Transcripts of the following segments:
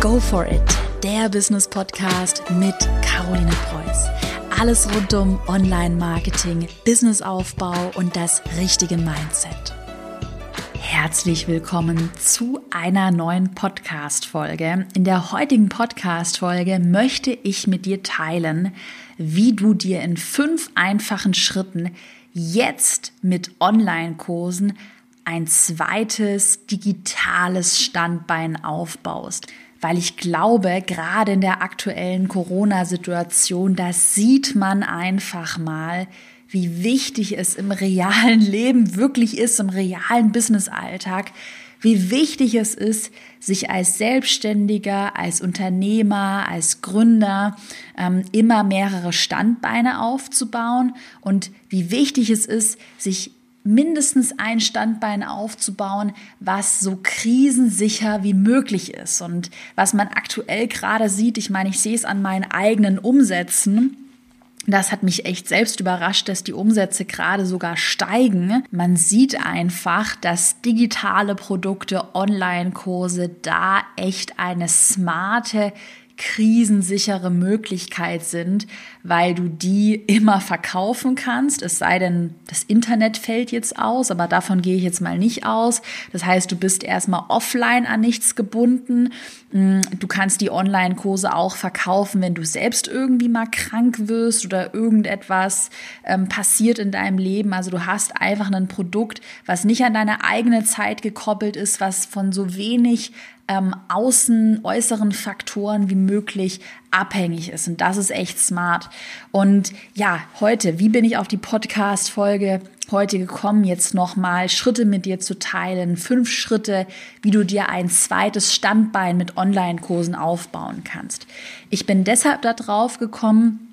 Go for it, der Business Podcast mit Caroline Preuß. Alles rund um Online-Marketing, Businessaufbau und das richtige Mindset. Herzlich willkommen zu einer neuen Podcast-Folge. In der heutigen Podcast-Folge möchte ich mit dir teilen, wie du dir in fünf einfachen Schritten jetzt mit Online-Kursen ein zweites digitales Standbein aufbaust. Weil ich glaube, gerade in der aktuellen Corona-Situation, da sieht man einfach mal, wie wichtig es im realen Leben wirklich ist, im realen Business-Alltag, wie wichtig es ist, sich als Selbstständiger, als Unternehmer, als Gründer ähm, immer mehrere Standbeine aufzubauen und wie wichtig es ist, sich mindestens ein Standbein aufzubauen, was so krisensicher wie möglich ist. Und was man aktuell gerade sieht, ich meine, ich sehe es an meinen eigenen Umsätzen, das hat mich echt selbst überrascht, dass die Umsätze gerade sogar steigen. Man sieht einfach, dass digitale Produkte, Online-Kurse da echt eine smarte krisensichere Möglichkeit sind, weil du die immer verkaufen kannst. Es sei denn, das Internet fällt jetzt aus, aber davon gehe ich jetzt mal nicht aus. Das heißt, du bist erstmal offline an nichts gebunden. Mm, du kannst die Online-Kurse auch verkaufen, wenn du selbst irgendwie mal krank wirst oder irgendetwas ähm, passiert in deinem Leben. Also du hast einfach ein Produkt, was nicht an deine eigene Zeit gekoppelt ist, was von so wenig ähm, außen, äußeren Faktoren wie möglich abhängig ist. Und das ist echt smart. Und ja, heute, wie bin ich auf die Podcast-Folge heute gekommen, jetzt nochmal Schritte mit dir zu teilen. Fünf Schritte, wie du dir ein zweites Standbein mit Online-Kursen aufbauen kannst. Ich bin deshalb da drauf gekommen,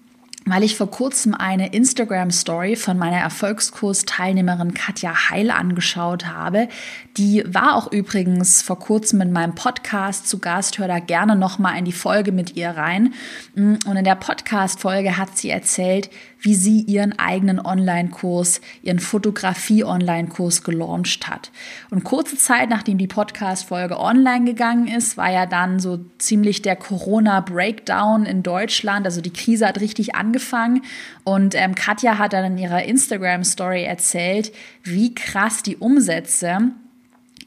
weil ich vor kurzem eine Instagram-Story von meiner Erfolgskurs-Teilnehmerin Katja Heil angeschaut habe. Die war auch übrigens vor kurzem in meinem Podcast zu Gast. Hör da gerne nochmal in die Folge mit ihr rein. Und in der Podcast-Folge hat sie erzählt, wie sie ihren eigenen Online-Kurs, ihren Fotografie-Online-Kurs gelauncht hat. Und kurze Zeit, nachdem die Podcast-Folge online gegangen ist, war ja dann so ziemlich der Corona-Breakdown in Deutschland. Also die Krise hat richtig angefangen. Und ähm, Katja hat dann in ihrer Instagram-Story erzählt, wie krass die Umsätze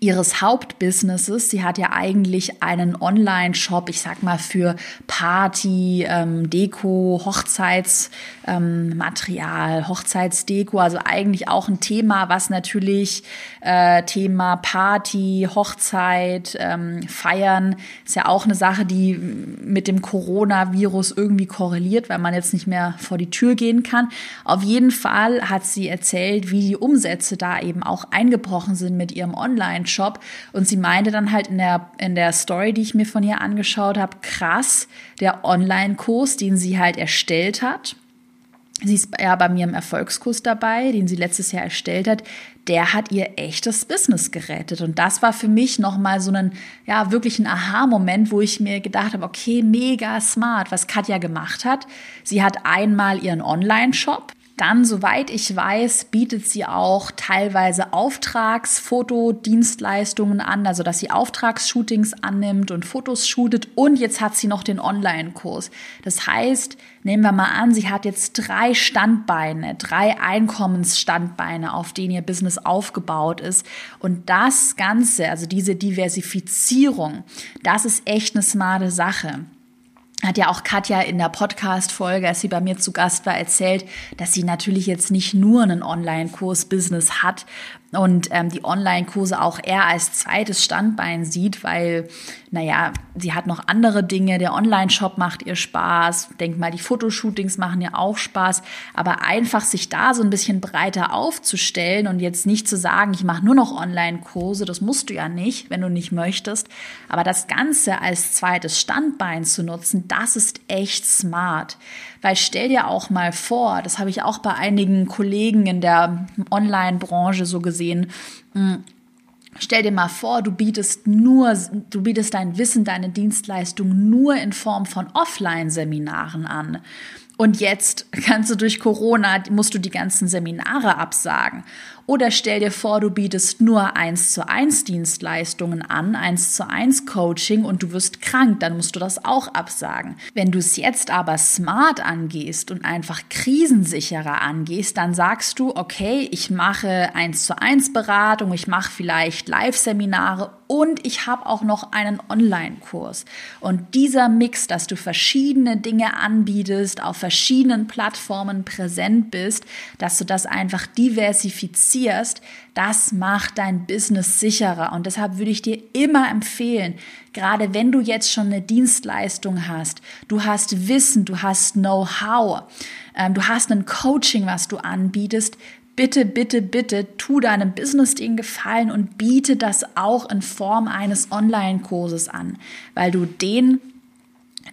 ihres Hauptbusinesses. Sie hat ja eigentlich einen Online-Shop, ich sag mal, für Party, ähm, Deko, Hochzeitsmaterial, ähm, Hochzeitsdeko, also eigentlich auch ein Thema, was natürlich äh, Thema Party, Hochzeit, ähm, Feiern, ist ja auch eine Sache, die mit dem Coronavirus irgendwie korreliert, weil man jetzt nicht mehr vor die Tür gehen kann. Auf jeden Fall hat sie erzählt, wie die Umsätze da eben auch eingebrochen sind mit ihrem Online Shop. Und sie meinte dann halt in der, in der Story, die ich mir von ihr angeschaut habe, krass, der Online-Kurs, den sie halt erstellt hat. Sie ist ja bei mir im Erfolgskurs dabei, den sie letztes Jahr erstellt hat. Der hat ihr echtes Business gerettet. Und das war für mich nochmal so ein, ja, wirklich ein Aha-Moment, wo ich mir gedacht habe, okay, mega smart, was Katja gemacht hat. Sie hat einmal ihren Online-Shop, dann, soweit ich weiß, bietet sie auch teilweise Auftragsfotodienstleistungen an, also dass sie Auftragsshootings annimmt und Fotos shootet. Und jetzt hat sie noch den Online-Kurs. Das heißt, nehmen wir mal an, sie hat jetzt drei Standbeine, drei Einkommensstandbeine, auf denen ihr Business aufgebaut ist. Und das Ganze, also diese Diversifizierung, das ist echt eine smarte Sache hat ja auch Katja in der Podcast-Folge, als sie bei mir zu Gast war, erzählt, dass sie natürlich jetzt nicht nur einen Online-Kurs-Business hat und ähm, die Online-Kurse auch eher als zweites Standbein sieht, weil, naja, sie hat noch andere Dinge. Der Online-Shop macht ihr Spaß. Denk mal, die Fotoshootings machen ihr auch Spaß. Aber einfach sich da so ein bisschen breiter aufzustellen und jetzt nicht zu sagen, ich mache nur noch Online-Kurse, das musst du ja nicht, wenn du nicht möchtest. Aber das Ganze als zweites Standbein zu nutzen, das ist echt smart. Weil stell dir auch mal vor, das habe ich auch bei einigen Kollegen in der Online-Branche so gesehen, hm, Stell dir mal vor, du bietest nur, du bietest dein Wissen, deine Dienstleistung nur in Form von Offline-Seminaren an. Und jetzt kannst du durch Corona, musst du die ganzen Seminare absagen. Oder stell dir vor, du bietest nur eins zu eins Dienstleistungen an, eins zu eins Coaching und du wirst krank, dann musst du das auch absagen. Wenn du es jetzt aber smart angehst und einfach krisensicherer angehst, dann sagst du, okay, ich mache eins zu eins Beratung, ich mache vielleicht Live-Seminare und ich habe auch noch einen Online-Kurs. Und dieser Mix, dass du verschiedene Dinge anbietest, auf verschiedenen Plattformen präsent bist, dass du das einfach diversifizierst, das macht dein Business sicherer. Und deshalb würde ich dir immer empfehlen, gerade wenn du jetzt schon eine Dienstleistung hast, du hast Wissen, du hast Know-how, ähm, du hast ein Coaching, was du anbietest, bitte, bitte, bitte tu deinem Business den Gefallen und biete das auch in Form eines Online-Kurses an, weil du den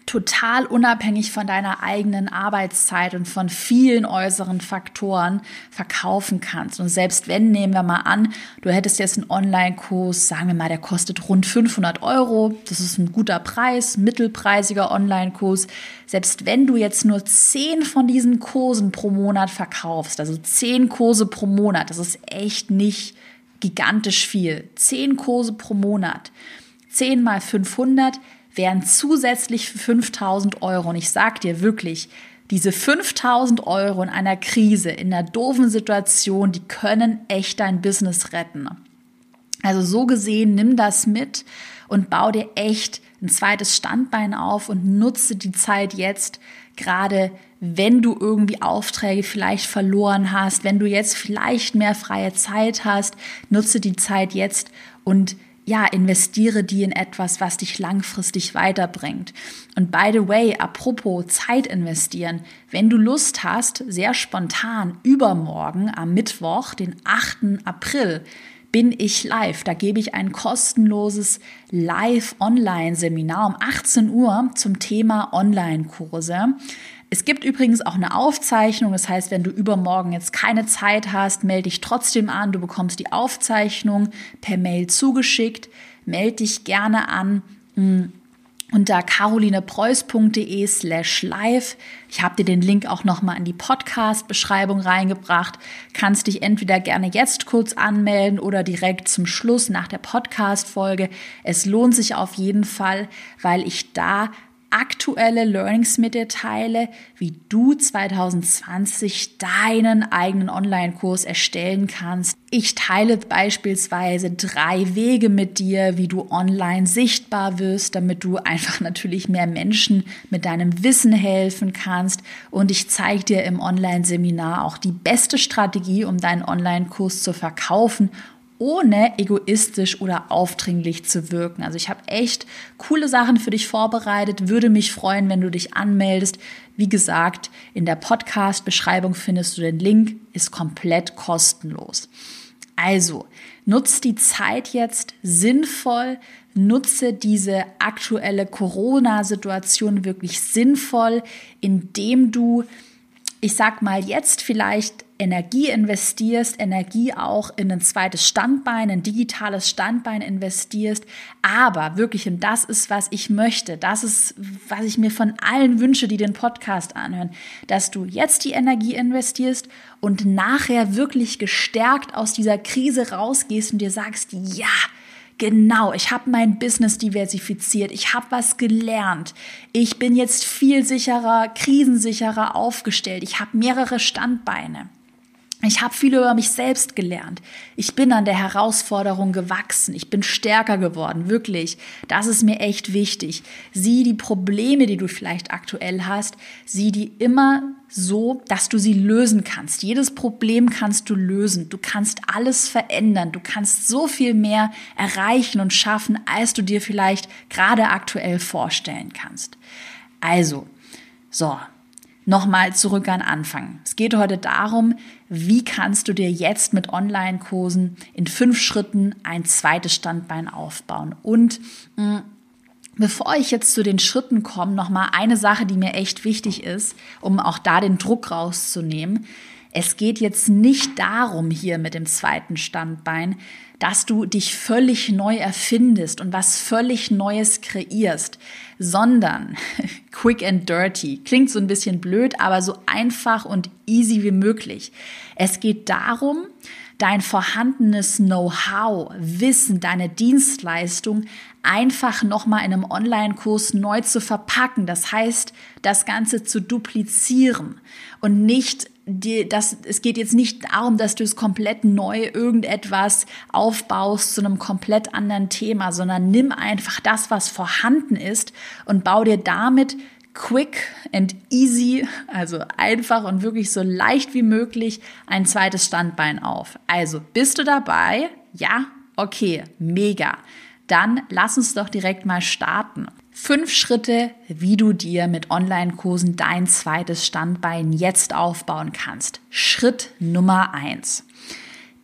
total unabhängig von deiner eigenen Arbeitszeit und von vielen äußeren Faktoren verkaufen kannst. Und selbst wenn, nehmen wir mal an, du hättest jetzt einen Online-Kurs, sagen wir mal, der kostet rund 500 Euro. Das ist ein guter Preis, mittelpreisiger Online-Kurs. Selbst wenn du jetzt nur zehn von diesen Kursen pro Monat verkaufst, also zehn Kurse pro Monat, das ist echt nicht gigantisch viel. Zehn Kurse pro Monat. 10 mal 500 wären zusätzlich für 5000 Euro. Und ich sag dir wirklich, diese 5000 Euro in einer Krise, in einer doofen Situation, die können echt dein Business retten. Also so gesehen, nimm das mit und bau dir echt ein zweites Standbein auf und nutze die Zeit jetzt, gerade wenn du irgendwie Aufträge vielleicht verloren hast, wenn du jetzt vielleicht mehr freie Zeit hast, nutze die Zeit jetzt und ja, investiere die in etwas, was dich langfristig weiterbringt. Und by the way, apropos Zeit investieren, wenn du Lust hast, sehr spontan übermorgen am Mittwoch, den 8. April, bin ich live. Da gebe ich ein kostenloses Live-Online-Seminar um 18 Uhr zum Thema Online-Kurse. Es gibt übrigens auch eine Aufzeichnung, das heißt, wenn du übermorgen jetzt keine Zeit hast, melde dich trotzdem an. Du bekommst die Aufzeichnung per Mail zugeschickt. Melde dich gerne an hm, unter carolinepreuß.de slash live. Ich habe dir den Link auch nochmal in die Podcast-Beschreibung reingebracht. Kannst dich entweder gerne jetzt kurz anmelden oder direkt zum Schluss nach der Podcast-Folge. Es lohnt sich auf jeden Fall, weil ich da aktuelle Learnings mit dir teile, wie du 2020 deinen eigenen Online-Kurs erstellen kannst. Ich teile beispielsweise drei Wege mit dir, wie du online sichtbar wirst, damit du einfach natürlich mehr Menschen mit deinem Wissen helfen kannst. Und ich zeige dir im Online-Seminar auch die beste Strategie, um deinen Online-Kurs zu verkaufen ohne egoistisch oder aufdringlich zu wirken. Also ich habe echt coole Sachen für dich vorbereitet, würde mich freuen, wenn du dich anmeldest. Wie gesagt, in der Podcast-Beschreibung findest du den Link, ist komplett kostenlos. Also, nutz die Zeit jetzt sinnvoll, nutze diese aktuelle Corona-Situation wirklich sinnvoll, indem du, ich sag mal, jetzt vielleicht Energie investierst, Energie auch in ein zweites Standbein, ein digitales Standbein investierst, aber wirklich, und das ist, was ich möchte, das ist, was ich mir von allen wünsche, die den Podcast anhören, dass du jetzt die Energie investierst und nachher wirklich gestärkt aus dieser Krise rausgehst und dir sagst, ja, Genau, ich habe mein Business diversifiziert, ich habe was gelernt, ich bin jetzt viel sicherer, krisensicherer aufgestellt, ich habe mehrere Standbeine. Ich habe viel über mich selbst gelernt. Ich bin an der Herausforderung gewachsen. Ich bin stärker geworden, wirklich. Das ist mir echt wichtig. Sieh die Probleme, die du vielleicht aktuell hast, sieh die immer so, dass du sie lösen kannst. Jedes Problem kannst du lösen. Du kannst alles verändern. Du kannst so viel mehr erreichen und schaffen, als du dir vielleicht gerade aktuell vorstellen kannst. Also, so, Nochmal zurück an Anfang. Es geht heute darum, wie kannst du dir jetzt mit Online-Kursen in fünf Schritten ein zweites Standbein aufbauen. Und mm, Bevor ich jetzt zu den Schritten komme, nochmal eine Sache, die mir echt wichtig ist, um auch da den Druck rauszunehmen. Es geht jetzt nicht darum hier mit dem zweiten Standbein, dass du dich völlig neu erfindest und was völlig Neues kreierst, sondern quick and dirty. Klingt so ein bisschen blöd, aber so einfach und easy wie möglich. Es geht darum, dein vorhandenes Know-how, Wissen, deine Dienstleistung einfach nochmal in einem Online-Kurs neu zu verpacken. Das heißt, das Ganze zu duplizieren und nicht die, das, es geht jetzt nicht darum, dass du es komplett neu irgendetwas aufbaust zu einem komplett anderen Thema, sondern nimm einfach das, was vorhanden ist und bau dir damit quick and easy, also einfach und wirklich so leicht wie möglich ein zweites Standbein auf. Also bist du dabei? Ja? Okay, mega. Dann lass uns doch direkt mal starten. Fünf Schritte, wie du dir mit Online-Kursen dein zweites Standbein jetzt aufbauen kannst. Schritt Nummer eins.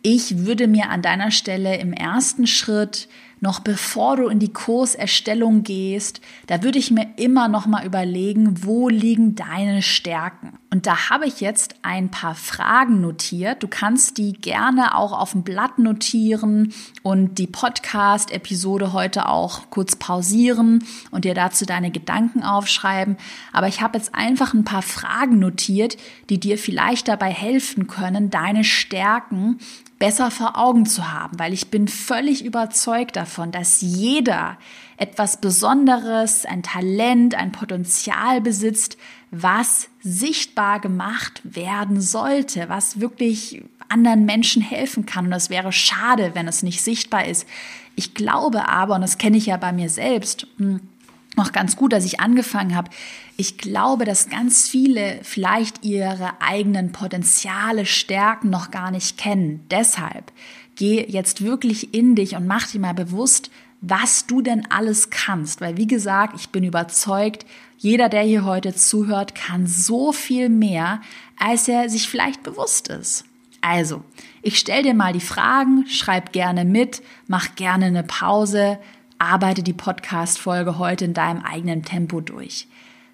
Ich würde mir an deiner Stelle im ersten Schritt noch bevor du in die Kurserstellung gehst, da würde ich mir immer noch mal überlegen, wo liegen deine Stärken? Und da habe ich jetzt ein paar Fragen notiert. Du kannst die gerne auch auf dem Blatt notieren und die Podcast-Episode heute auch kurz pausieren und dir dazu deine Gedanken aufschreiben. Aber ich habe jetzt einfach ein paar Fragen notiert, die dir vielleicht dabei helfen können, deine Stärken besser vor Augen zu haben, weil ich bin völlig überzeugt davon, dass jeder etwas Besonderes, ein Talent, ein Potenzial besitzt, was sichtbar gemacht werden sollte, was wirklich anderen Menschen helfen kann. Und es wäre schade, wenn es nicht sichtbar ist. Ich glaube aber, und das kenne ich ja bei mir selbst, hm, noch ganz gut, dass ich angefangen habe. Ich glaube, dass ganz viele vielleicht ihre eigenen Potenziale, Stärken noch gar nicht kennen. Deshalb geh jetzt wirklich in dich und mach dir mal bewusst, was du denn alles kannst. Weil, wie gesagt, ich bin überzeugt, jeder, der hier heute zuhört, kann so viel mehr, als er sich vielleicht bewusst ist. Also, ich stell dir mal die Fragen, schreib gerne mit, mach gerne eine Pause, arbeite die Podcast-Folge heute in deinem eigenen Tempo durch.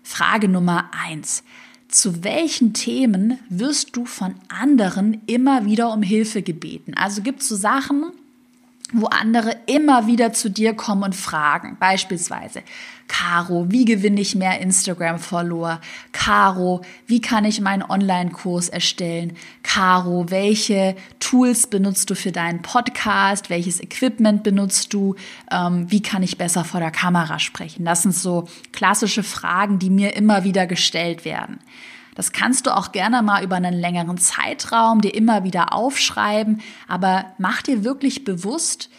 Frage Nummer eins. Zu welchen Themen wirst du von anderen immer wieder um Hilfe gebeten? Also gibt es so Sachen, wo andere immer wieder zu dir kommen und fragen. Beispielsweise, Caro, wie gewinne ich mehr Instagram-Follower? Caro, wie kann ich meinen Online-Kurs erstellen? Caro, welche Tools benutzt du für deinen Podcast? Welches Equipment benutzt du? Ähm, wie kann ich besser vor der Kamera sprechen? Das sind so klassische Fragen, die mir immer wieder gestellt werden. Das kannst du auch gerne mal über einen längeren Zeitraum dir immer wieder aufschreiben, aber mach dir wirklich bewusst,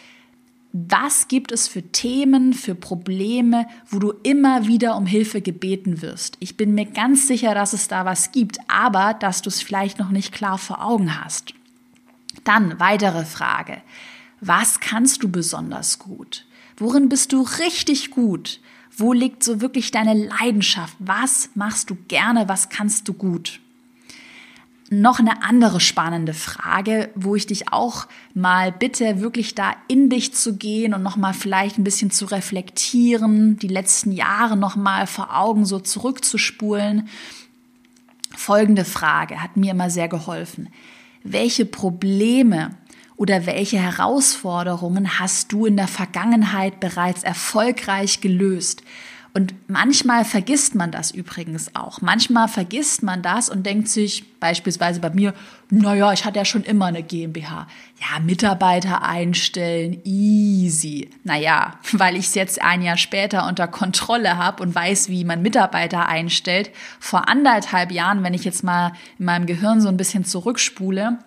was gibt es für Themen, für Probleme, wo du immer wieder um Hilfe gebeten wirst? Ich bin mir ganz sicher, dass es da was gibt, aber dass du es vielleicht noch nicht klar vor Augen hast. Dann weitere Frage. Was kannst du besonders gut? Worin bist du richtig gut? Wo liegt so wirklich deine Leidenschaft? Was machst du gerne? Was kannst du gut? Noch eine andere spannende Frage, wo ich dich auch mal bitte, wirklich da in dich zu gehen und nochmal vielleicht ein bisschen zu reflektieren, die letzten Jahre nochmal vor Augen so zurückzuspulen. Folgende Frage hat mir immer sehr geholfen. Welche Probleme oder welche Herausforderungen hast du in der Vergangenheit bereits erfolgreich gelöst? Und manchmal vergisst man das übrigens auch. Manchmal vergisst man das und denkt sich beispielsweise bei mir, naja, ich hatte ja schon immer eine GmbH. Ja, Mitarbeiter einstellen, easy. Naja, weil ich es jetzt ein Jahr später unter Kontrolle habe und weiß, wie man Mitarbeiter einstellt. Vor anderthalb Jahren, wenn ich jetzt mal in meinem Gehirn so ein bisschen zurückspule,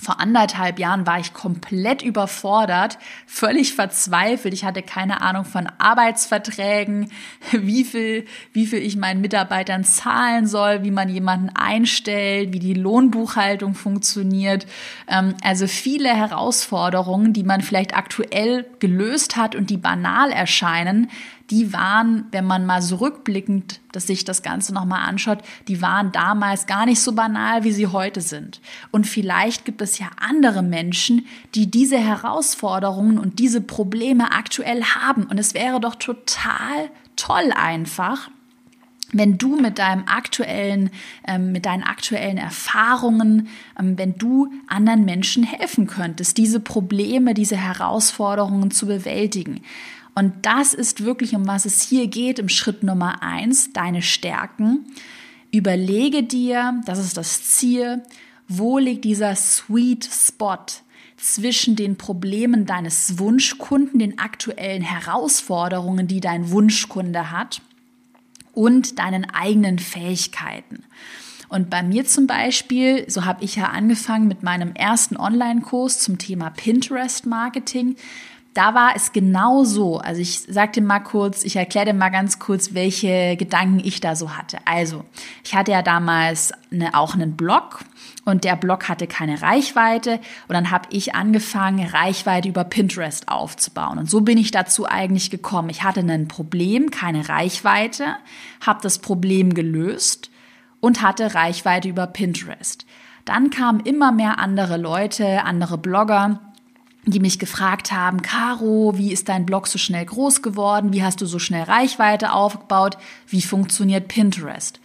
vor anderthalb Jahren war ich komplett überfordert, völlig verzweifelt. Ich hatte keine Ahnung von Arbeitsverträgen, wie viel, wie viel ich meinen Mitarbeitern zahlen soll, wie man jemanden einstellt, wie die Lohnbuchhaltung funktioniert. Ähm, also viele Herausforderungen, die man vielleicht aktuell gelöst hat und die banal erscheinen, die waren, wenn man mal so rückblickend dass sich das Ganze nochmal anschaut, die waren damals gar nicht so banal, wie sie heute sind. Und vielleicht gibt es ja andere Menschen, die diese Herausforderungen und diese Probleme aktuell haben. Und es wäre doch total toll einfach, wenn du mit deinem aktuellen, ähm, mit deinen aktuellen Erfahrungen, ähm, wenn du anderen Menschen helfen könntest, diese Probleme, diese Herausforderungen zu bewältigen. Und das ist wirklich, um was es hier geht im Schritt Nummer eins, deine Stärken. Überlege dir, das ist das Ziel, Wo liegt dieser Sweet Spot zwischen den Problemen deines Wunschkunden, den aktuellen Herausforderungen, die dein Wunschkunde hat und deinen eigenen Fähigkeiten? Und bei mir zum Beispiel, so habe ich ja angefangen mit meinem ersten Online-Kurs zum Thema Pinterest-Marketing. Da war es genau so. Also ich sagte mal kurz, ich erkläre dir mal ganz kurz, welche Gedanken ich da so hatte. Also, ich hatte ja damals eine, auch einen Blog und der Blog hatte keine Reichweite und dann habe ich angefangen, Reichweite über Pinterest aufzubauen. Und so bin ich dazu eigentlich gekommen. Ich hatte ein Problem, keine Reichweite, habe das Problem gelöst und hatte Reichweite über Pinterest. Dann kamen immer mehr andere Leute, andere Blogger, die mich gefragt haben, Caro, wie ist dein Blog so schnell groß geworden? Wie hast du so schnell Reichweite aufgebaut? Wie funktioniert Pinterest?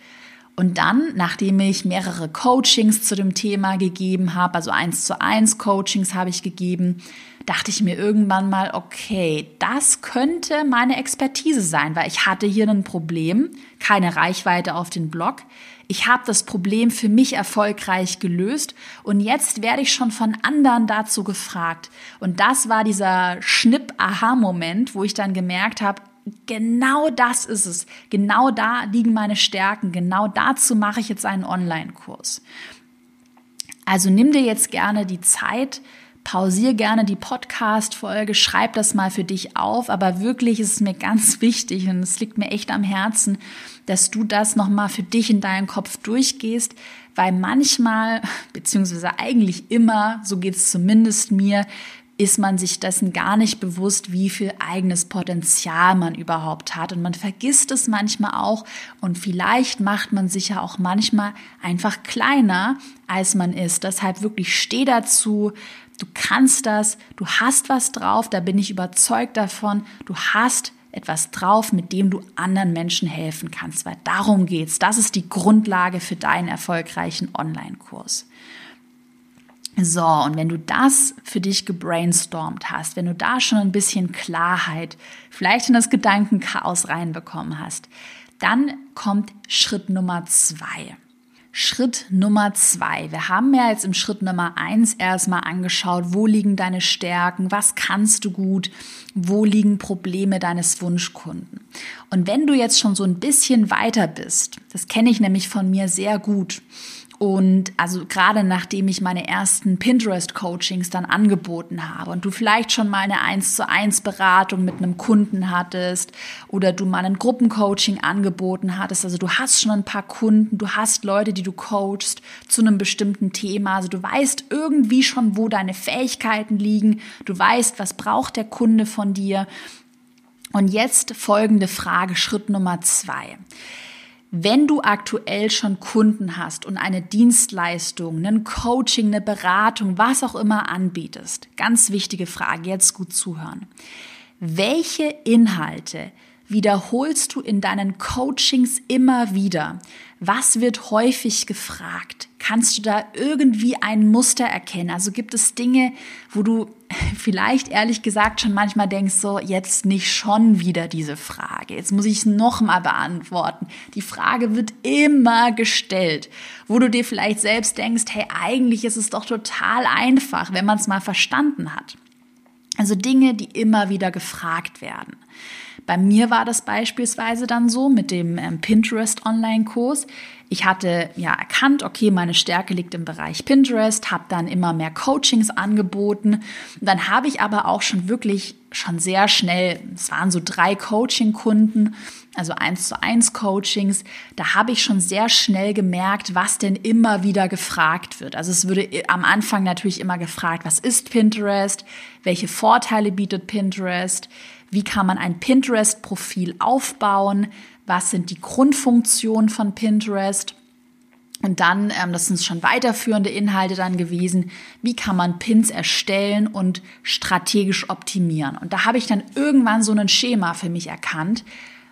Und dann, nachdem ich mehrere Coachings zu dem Thema gegeben habe, also eins zu eins Coachings habe ich gegeben, dachte ich mir irgendwann mal, okay, das könnte meine Expertise sein, weil ich hatte hier ein Problem, keine Reichweite auf den Blog. Ich habe das Problem für mich erfolgreich gelöst und jetzt werde ich schon von anderen dazu gefragt. Und das war dieser Schnipp-Aha-Moment, wo ich dann gemerkt habe, genau das ist es. Genau da liegen meine Stärken. Genau dazu mache ich jetzt einen Online-Kurs. Also nimm dir jetzt gerne die Zeit, pausier gerne die Podcast-Folge, schreib das mal für dich auf, aber wirklich ist es mir ganz wichtig und es liegt mir echt am Herzen, dass du das nochmal für dich in deinen Kopf durchgehst, weil manchmal, beziehungsweise eigentlich immer, so geht es zumindest mir, ist man sich dessen gar nicht bewusst, wie viel eigenes Potenzial man überhaupt hat. Und man vergisst es manchmal auch. Und vielleicht macht man sich ja auch manchmal einfach kleiner, als man ist. Deshalb wirklich steh dazu, Du kannst das, du hast was drauf, da bin ich überzeugt davon. Du hast etwas drauf, mit dem du anderen Menschen helfen kannst, weil darum geht's. Das ist die Grundlage für deinen erfolgreichen Online-Kurs. So, und wenn du das für dich gebrainstormt hast, wenn du da schon ein bisschen Klarheit, vielleicht in das Gedankenchaos reinbekommen hast, dann kommt Schritt Nummer zwei. Schritt Nummer zwei. Wir haben ja jetzt im Schritt Nummer eins erstmal angeschaut, wo liegen deine Stärken, was kannst du gut, wo liegen Probleme deines Wunschkunden. Und wenn du jetzt schon so ein bisschen weiter bist, das kenne ich nämlich von mir sehr gut, und also gerade nachdem ich meine ersten Pinterest-Coachings dann angeboten habe und du vielleicht schon mal eine 1 zu 1 Beratung mit einem Kunden hattest oder du mal ein Gruppencoaching angeboten hattest, also du hast schon ein paar Kunden, du hast Leute, die du coachst zu einem bestimmten Thema, also du weißt irgendwie schon, wo deine Fähigkeiten liegen, du weißt, was braucht der Kunde von dir. Und jetzt folgende Frage, Schritt Nummer zwei. Wenn du aktuell schon Kunden hast und eine Dienstleistung, ein Coaching, eine Beratung, was auch immer anbietest, ganz wichtige Frage, jetzt gut zuhören. Welche Inhalte wiederholst du in deinen Coachings immer wieder? Was wird häufig gefragt? Kannst du da irgendwie ein Muster erkennen? Also gibt es Dinge, wo du vielleicht ehrlich gesagt schon manchmal denkst, so jetzt nicht schon wieder diese Frage. Jetzt muss ich es nochmal beantworten. Die Frage wird immer gestellt, wo du dir vielleicht selbst denkst, hey, eigentlich ist es doch total einfach, wenn man es mal verstanden hat. Also Dinge, die immer wieder gefragt werden. Bei mir war das beispielsweise dann so mit dem ähm, Pinterest Online-Kurs. Ich hatte ja erkannt, okay, meine Stärke liegt im Bereich Pinterest, habe dann immer mehr Coachings angeboten. Und dann habe ich aber auch schon wirklich schon sehr schnell, es waren so drei Coaching-Kunden, also eins zu eins Coachings, da habe ich schon sehr schnell gemerkt, was denn immer wieder gefragt wird. Also es würde am Anfang natürlich immer gefragt, was ist Pinterest? Welche Vorteile bietet Pinterest? Wie kann man ein Pinterest-Profil aufbauen? Was sind die Grundfunktionen von Pinterest? Und dann, ähm, das sind schon weiterführende Inhalte dann gewesen, wie kann man Pins erstellen und strategisch optimieren. Und da habe ich dann irgendwann so ein Schema für mich erkannt,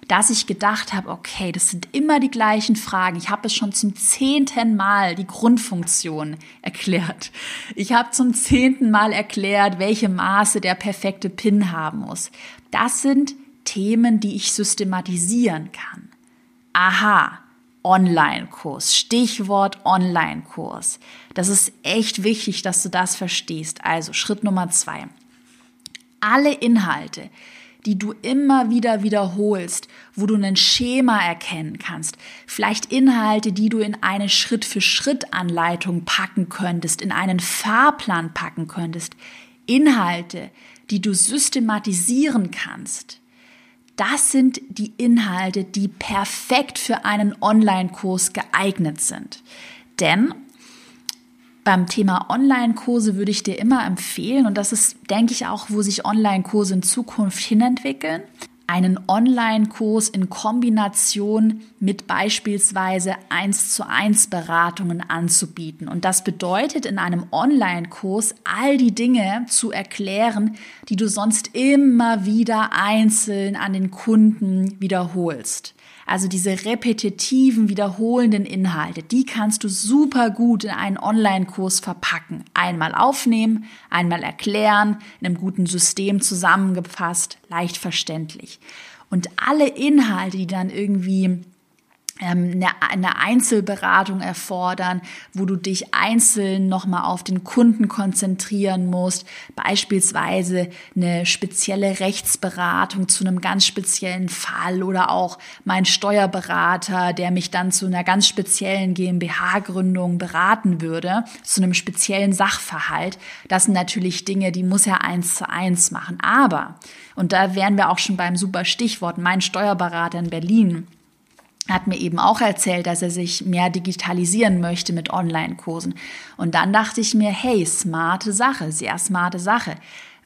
dass ich gedacht habe, okay, das sind immer die gleichen Fragen. Ich habe es schon zum zehnten Mal die Grundfunktion erklärt. Ich habe zum zehnten Mal erklärt, welche Maße der perfekte Pin haben muss. Das sind Themen, die ich systematisieren kann. Aha, Online-Kurs. Stichwort Online-Kurs. Das ist echt wichtig, dass du das verstehst. Also Schritt Nummer zwei. Alle Inhalte, die du immer wieder wiederholst, wo du ein Schema erkennen kannst. Vielleicht Inhalte, die du in eine Schritt-für-Schritt-Anleitung packen könntest, in einen Fahrplan packen könntest. Inhalte, die du systematisieren kannst. Das sind die Inhalte, die perfekt für einen Online-Kurs geeignet sind. Denn beim Thema Online-Kurse würde ich dir immer empfehlen, und das ist, denke ich, auch, wo sich Online-Kurse in Zukunft hinentwickeln, einen Online-Kurs in Kombination mit beispielsweise 1 zu 1 Beratungen anzubieten. Und das bedeutet in einem Online-Kurs all die Dinge zu erklären, die du sonst immer wieder einzeln an den Kunden wiederholst. Also diese repetitiven, wiederholenden Inhalte, die kannst du super gut in einen Online-Kurs verpacken. Einmal aufnehmen, einmal erklären, in einem guten System zusammengefasst, leicht verständlich. Und alle Inhalte, die dann irgendwie eine, eine Einzelberatung erfordern, wo du dich einzeln nochmal auf den Kunden konzentrieren musst, beispielsweise eine spezielle Rechtsberatung zu einem ganz speziellen Fall oder auch mein Steuerberater, der mich dann zu einer ganz speziellen GmbH-Gründung beraten würde, zu einem speziellen Sachverhalt. Das sind natürlich Dinge, die muss er eins zu eins machen. Aber, und da wären wir auch schon beim super Stichwort, mein Steuerberater in Berlin, hat mir eben auch erzählt, dass er sich mehr digitalisieren möchte mit Online-Kursen. Und dann dachte ich mir, hey, smarte Sache, sehr smarte Sache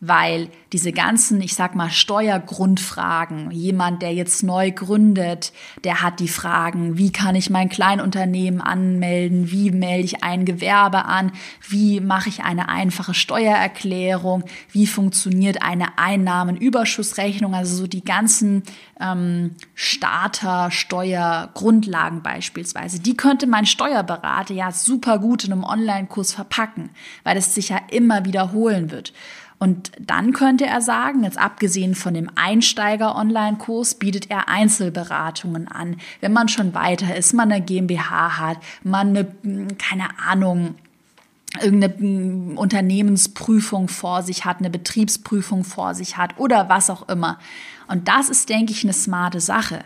weil diese ganzen, ich sag mal, Steuergrundfragen, jemand, der jetzt neu gründet, der hat die Fragen, wie kann ich mein Kleinunternehmen anmelden, wie melde ich ein Gewerbe an, wie mache ich eine einfache Steuererklärung, wie funktioniert eine Einnahmenüberschussrechnung, also so die ganzen ähm, Starter, Steuergrundlagen beispielsweise, die könnte mein Steuerberater ja super gut in einem Online-Kurs verpacken, weil es sich ja immer wiederholen wird. Und dann könnte er sagen, jetzt abgesehen von dem Einsteiger-Online-Kurs, bietet er Einzelberatungen an. Wenn man schon weiter ist, man eine GmbH hat, man eine, hm, keine Ahnung, irgendeine hm, Unternehmensprüfung vor sich hat, eine Betriebsprüfung vor sich hat oder was auch immer. Und das ist, denke ich, eine smarte Sache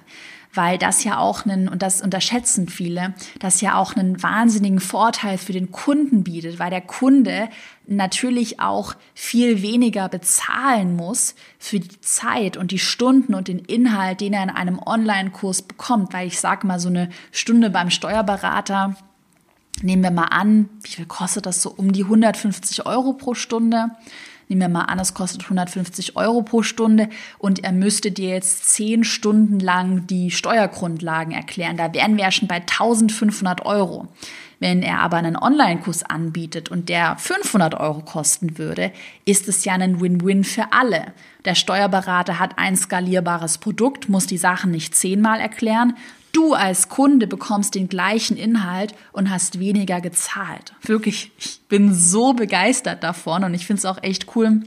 weil das ja auch einen, und das unterschätzen viele, das ja auch einen wahnsinnigen Vorteil für den Kunden bietet, weil der Kunde natürlich auch viel weniger bezahlen muss für die Zeit und die Stunden und den Inhalt, den er in einem Online-Kurs bekommt, weil ich sage mal, so eine Stunde beim Steuerberater, nehmen wir mal an, wie viel kostet das so um die 150 Euro pro Stunde? Nehmen wir mal an, es kostet 150 Euro pro Stunde und er müsste dir jetzt zehn Stunden lang die Steuergrundlagen erklären. Da wären wir ja schon bei 1500 Euro. Wenn er aber einen Online-Kurs anbietet und der 500 Euro kosten würde, ist es ja ein Win-Win für alle. Der Steuerberater hat ein skalierbares Produkt, muss die Sachen nicht zehnmal erklären. Du als Kunde bekommst den gleichen Inhalt und hast weniger gezahlt. Wirklich, ich bin so begeistert davon und ich finde es auch echt cool,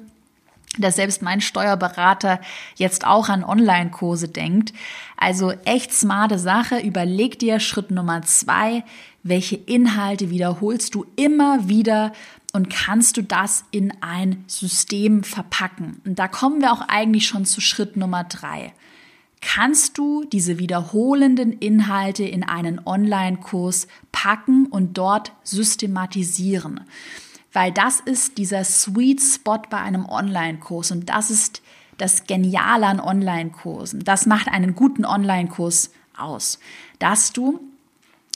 dass selbst mein Steuerberater jetzt auch an Online-Kurse denkt. Also echt smarte Sache. Überleg dir Schritt Nummer zwei, welche Inhalte wiederholst du immer wieder und kannst du das in ein System verpacken. Und da kommen wir auch eigentlich schon zu Schritt Nummer drei kannst du diese wiederholenden Inhalte in einen Online-Kurs packen und dort systematisieren. Weil das ist dieser Sweet Spot bei einem Online-Kurs und das ist das Geniale an Online-Kursen. Das macht einen guten Online-Kurs aus, dass du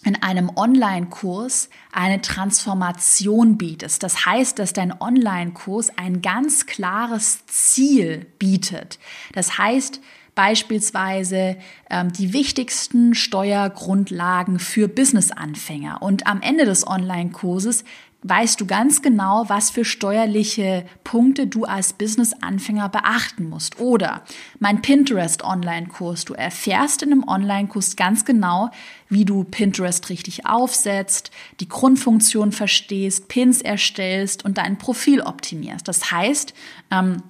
in einem Online-Kurs eine Transformation bietest. Das heißt, dass dein Online-Kurs ein ganz klares Ziel bietet. Das heißt, beispielsweise ähm, die wichtigsten Steuergrundlagen für Businessanfänger. Und am Ende des Online-Kurses weißt du ganz genau, was für steuerliche Punkte du als Business-Anfänger beachten musst. Oder mein Pinterest-Online-Kurs. Du erfährst in einem Online-Kurs ganz genau, wie du Pinterest richtig aufsetzt, die Grundfunktion verstehst, Pins erstellst und dein Profil optimierst. Das heißt, ähm,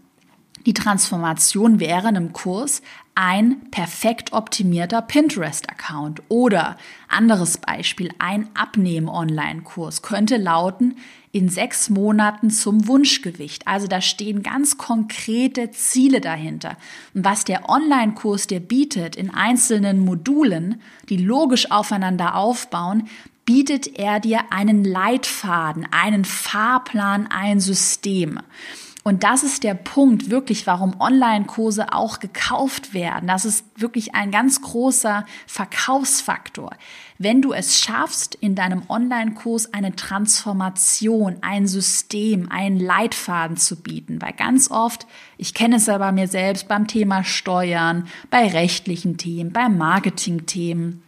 die Transformation wäre in einem Kurs ein perfekt optimierter Pinterest-Account. Oder anderes Beispiel, ein Abnehmen-Online-Kurs könnte lauten, in sechs Monaten zum Wunschgewicht. Also da stehen ganz konkrete Ziele dahinter. Und was der Online-Kurs dir bietet in einzelnen Modulen, die logisch aufeinander aufbauen, bietet er dir einen Leitfaden, einen Fahrplan, ein System. Und das ist der Punkt wirklich, warum Online-Kurse auch gekauft werden. Das ist wirklich ein ganz großer Verkaufsfaktor. Wenn du es schaffst, in deinem Online-Kurs eine Transformation, ein System, einen Leitfaden zu bieten, weil ganz oft, ich kenne es ja bei mir selbst beim Thema Steuern, bei rechtlichen Themen, bei Marketing-Themen,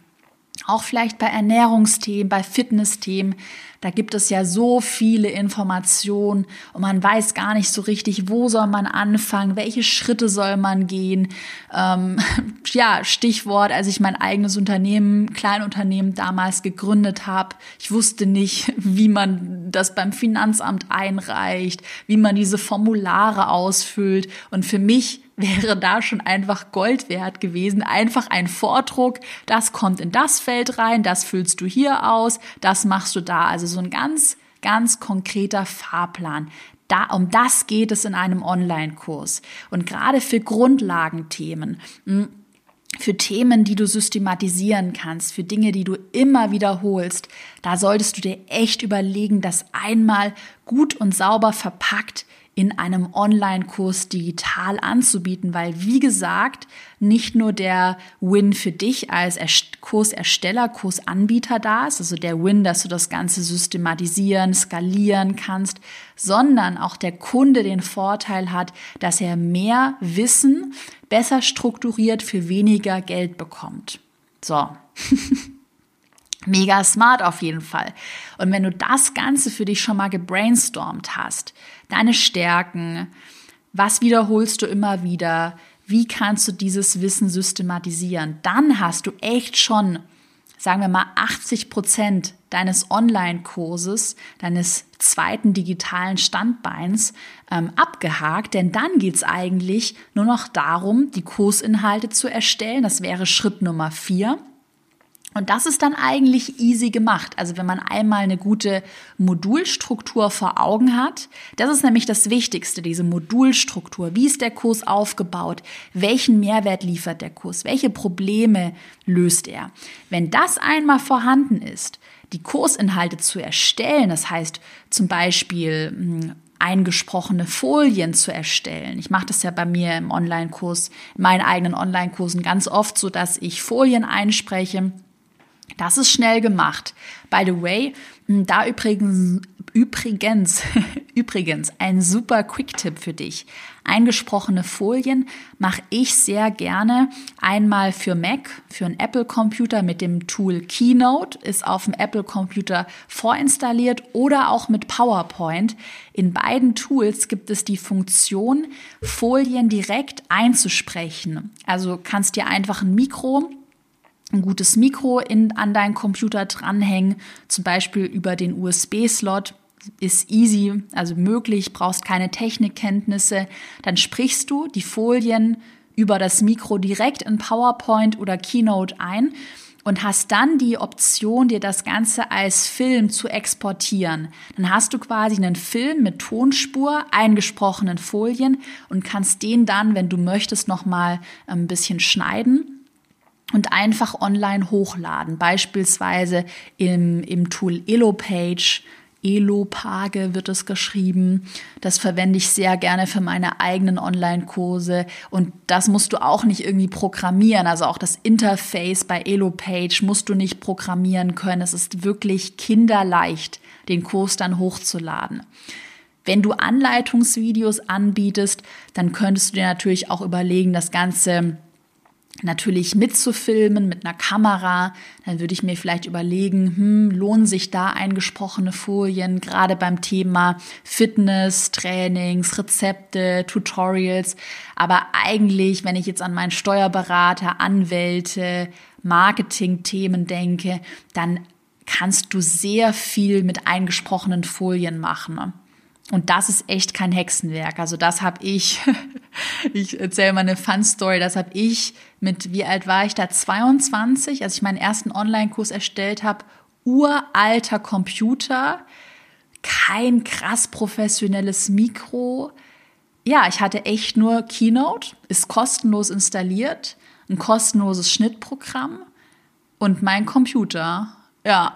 auch vielleicht bei Ernährungsthemen, bei Fitnessthemen, da gibt es ja so viele Informationen und man weiß gar nicht so richtig, wo soll man anfangen, welche Schritte soll man gehen. Ähm, ja, Stichwort, als ich mein eigenes Unternehmen, Kleinunternehmen damals gegründet habe, ich wusste nicht, wie man das beim Finanzamt einreicht, wie man diese Formulare ausfüllt. Und für mich wäre da schon einfach Gold wert gewesen. Einfach ein Vordruck, das kommt in das Feld rein, das füllst du hier aus, das machst du da. Also so ein ganz, ganz konkreter Fahrplan. Da, um das geht es in einem Online-Kurs. Und gerade für Grundlagenthemen, hm, für Themen, die du systematisieren kannst, für Dinge, die du immer wiederholst, da solltest du dir echt überlegen, das einmal gut und sauber verpackt in einem Online-Kurs digital anzubieten, weil wie gesagt, nicht nur der Win für dich als Kursersteller, Kursanbieter da ist, also der Win, dass du das Ganze systematisieren, skalieren kannst, sondern auch der Kunde den Vorteil hat, dass er mehr Wissen besser strukturiert für weniger Geld bekommt. So. Mega smart auf jeden Fall. Und wenn du das Ganze für dich schon mal gebrainstormt hast, deine Stärken, was wiederholst du immer wieder, wie kannst du dieses Wissen systematisieren, dann hast du echt schon, sagen wir mal, 80 Prozent deines Online-Kurses, deines zweiten digitalen Standbeins ähm, abgehakt, denn dann geht's eigentlich nur noch darum, die Kursinhalte zu erstellen. Das wäre Schritt Nummer vier. Und das ist dann eigentlich easy gemacht. Also wenn man einmal eine gute Modulstruktur vor Augen hat, das ist nämlich das Wichtigste, diese Modulstruktur. Wie ist der Kurs aufgebaut? Welchen Mehrwert liefert der Kurs? Welche Probleme löst er? Wenn das einmal vorhanden ist, die Kursinhalte zu erstellen, das heißt zum Beispiel hm, eingesprochene Folien zu erstellen. Ich mache das ja bei mir im Online-Kurs, in meinen eigenen Online-Kursen ganz oft so, dass ich Folien einspreche das ist schnell gemacht. By the way, da übrigens, übrigens, übrigens ein super Quick-Tipp für dich. Eingesprochene Folien mache ich sehr gerne einmal für Mac, für einen Apple-Computer mit dem Tool Keynote, ist auf dem Apple-Computer vorinstalliert oder auch mit PowerPoint. In beiden Tools gibt es die Funktion, Folien direkt einzusprechen. Also kannst dir einfach ein Mikro ein gutes Mikro in, an deinen Computer dranhängen, zum Beispiel über den USB-Slot ist easy, also möglich, brauchst keine Technikkenntnisse, dann sprichst du die Folien über das Mikro direkt in PowerPoint oder Keynote ein und hast dann die Option, dir das Ganze als Film zu exportieren. Dann hast du quasi einen Film mit Tonspur, eingesprochenen Folien und kannst den dann, wenn du möchtest, nochmal ein bisschen schneiden und einfach online hochladen. Beispielsweise im, im Tool Elopage. Elopage wird es geschrieben. Das verwende ich sehr gerne für meine eigenen Online-Kurse. Und das musst du auch nicht irgendwie programmieren. Also auch das Interface bei Elopage musst du nicht programmieren können. Es ist wirklich kinderleicht, den Kurs dann hochzuladen. Wenn du Anleitungsvideos anbietest, dann könntest du dir natürlich auch überlegen, das Ganze natürlich mitzufilmen mit einer Kamera, dann würde ich mir vielleicht überlegen, hm, lohnen sich da eingesprochene Folien, gerade beim Thema Fitness, Trainings, Rezepte, Tutorials. Aber eigentlich, wenn ich jetzt an meinen Steuerberater, Anwälte, Marketing-Themen denke, dann kannst du sehr viel mit eingesprochenen Folien machen. Und das ist echt kein Hexenwerk. Also das habe ich, ich erzähle mal eine Fun-Story, das habe ich mit, wie alt war ich da? 22, als ich meinen ersten Online-Kurs erstellt habe. Uralter Computer, kein krass professionelles Mikro. Ja, ich hatte echt nur Keynote, ist kostenlos installiert, ein kostenloses Schnittprogramm und mein Computer. Ja,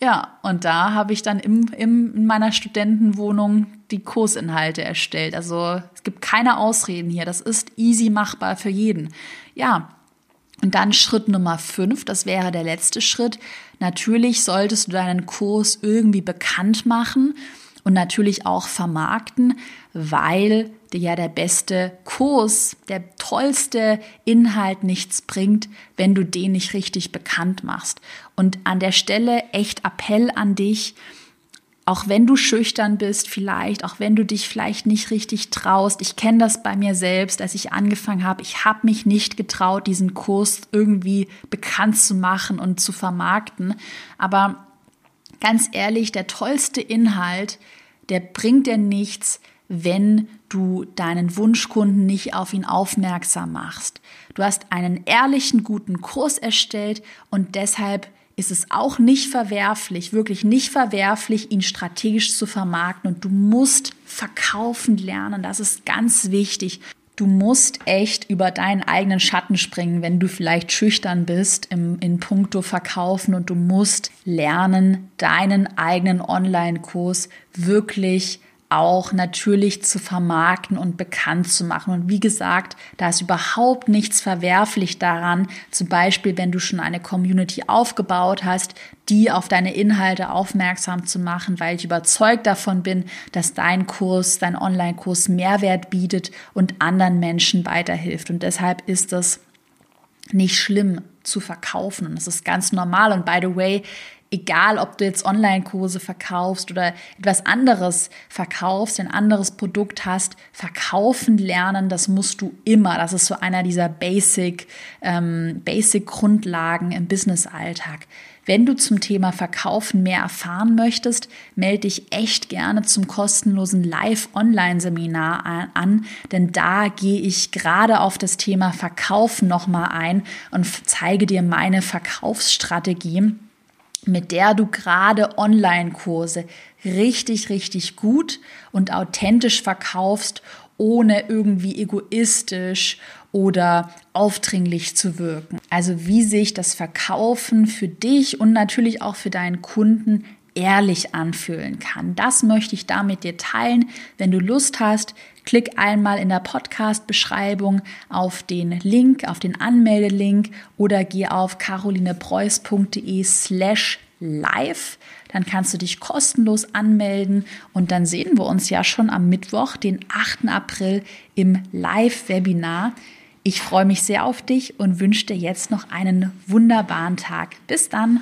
ja, und da habe ich dann im, im, in meiner Studentenwohnung die Kursinhalte erstellt. Also es gibt keine Ausreden hier. Das ist easy machbar für jeden. Ja, und dann Schritt Nummer fünf, das wäre der letzte Schritt. Natürlich solltest du deinen Kurs irgendwie bekannt machen und natürlich auch vermarkten, weil ja der beste Kurs, der tollste Inhalt nichts bringt, wenn du den nicht richtig bekannt machst. Und an der Stelle echt Appell an dich, auch wenn du schüchtern bist, vielleicht, auch wenn du dich vielleicht nicht richtig traust. Ich kenne das bei mir selbst, als ich angefangen habe. Ich habe mich nicht getraut, diesen Kurs irgendwie bekannt zu machen und zu vermarkten. Aber ganz ehrlich, der tollste Inhalt, der bringt dir nichts, wenn du deinen Wunschkunden nicht auf ihn aufmerksam machst. Du hast einen ehrlichen, guten Kurs erstellt und deshalb ist es auch nicht verwerflich, wirklich nicht verwerflich, ihn strategisch zu vermarkten. Und du musst verkaufen lernen. Das ist ganz wichtig. Du musst echt über deinen eigenen Schatten springen, wenn du vielleicht schüchtern bist im, in puncto Verkaufen und du musst lernen, deinen eigenen Online-Kurs wirklich auch natürlich zu vermarkten und bekannt zu machen. Und wie gesagt, da ist überhaupt nichts verwerflich daran, zum Beispiel, wenn du schon eine Community aufgebaut hast, die auf deine Inhalte aufmerksam zu machen, weil ich überzeugt davon bin, dass dein Kurs, dein Online-Kurs Mehrwert bietet und anderen Menschen weiterhilft. Und deshalb ist es nicht schlimm zu verkaufen. Und das ist ganz normal. Und by the way, egal ob du jetzt Online-Kurse verkaufst oder etwas anderes verkaufst, ein anderes Produkt hast, verkaufen lernen, das musst du immer. Das ist so einer dieser Basic, ähm, Basic Grundlagen im Business-Alltag. Wenn du zum Thema Verkaufen mehr erfahren möchtest, melde dich echt gerne zum kostenlosen Live-Online-Seminar an, denn da gehe ich gerade auf das Thema Verkaufen nochmal ein und zeige dir meine Verkaufsstrategie mit der du gerade Online-Kurse richtig, richtig gut und authentisch verkaufst, ohne irgendwie egoistisch oder aufdringlich zu wirken. Also wie sich das Verkaufen für dich und natürlich auch für deinen Kunden ehrlich anfühlen kann. Das möchte ich damit dir teilen. Wenn du Lust hast, klick einmal in der Podcast-Beschreibung auf den Link, auf den Anmeldelink oder geh auf carolinepreuß.de slash live. Dann kannst du dich kostenlos anmelden und dann sehen wir uns ja schon am Mittwoch, den 8. April im Live-Webinar. Ich freue mich sehr auf dich und wünsche dir jetzt noch einen wunderbaren Tag. Bis dann.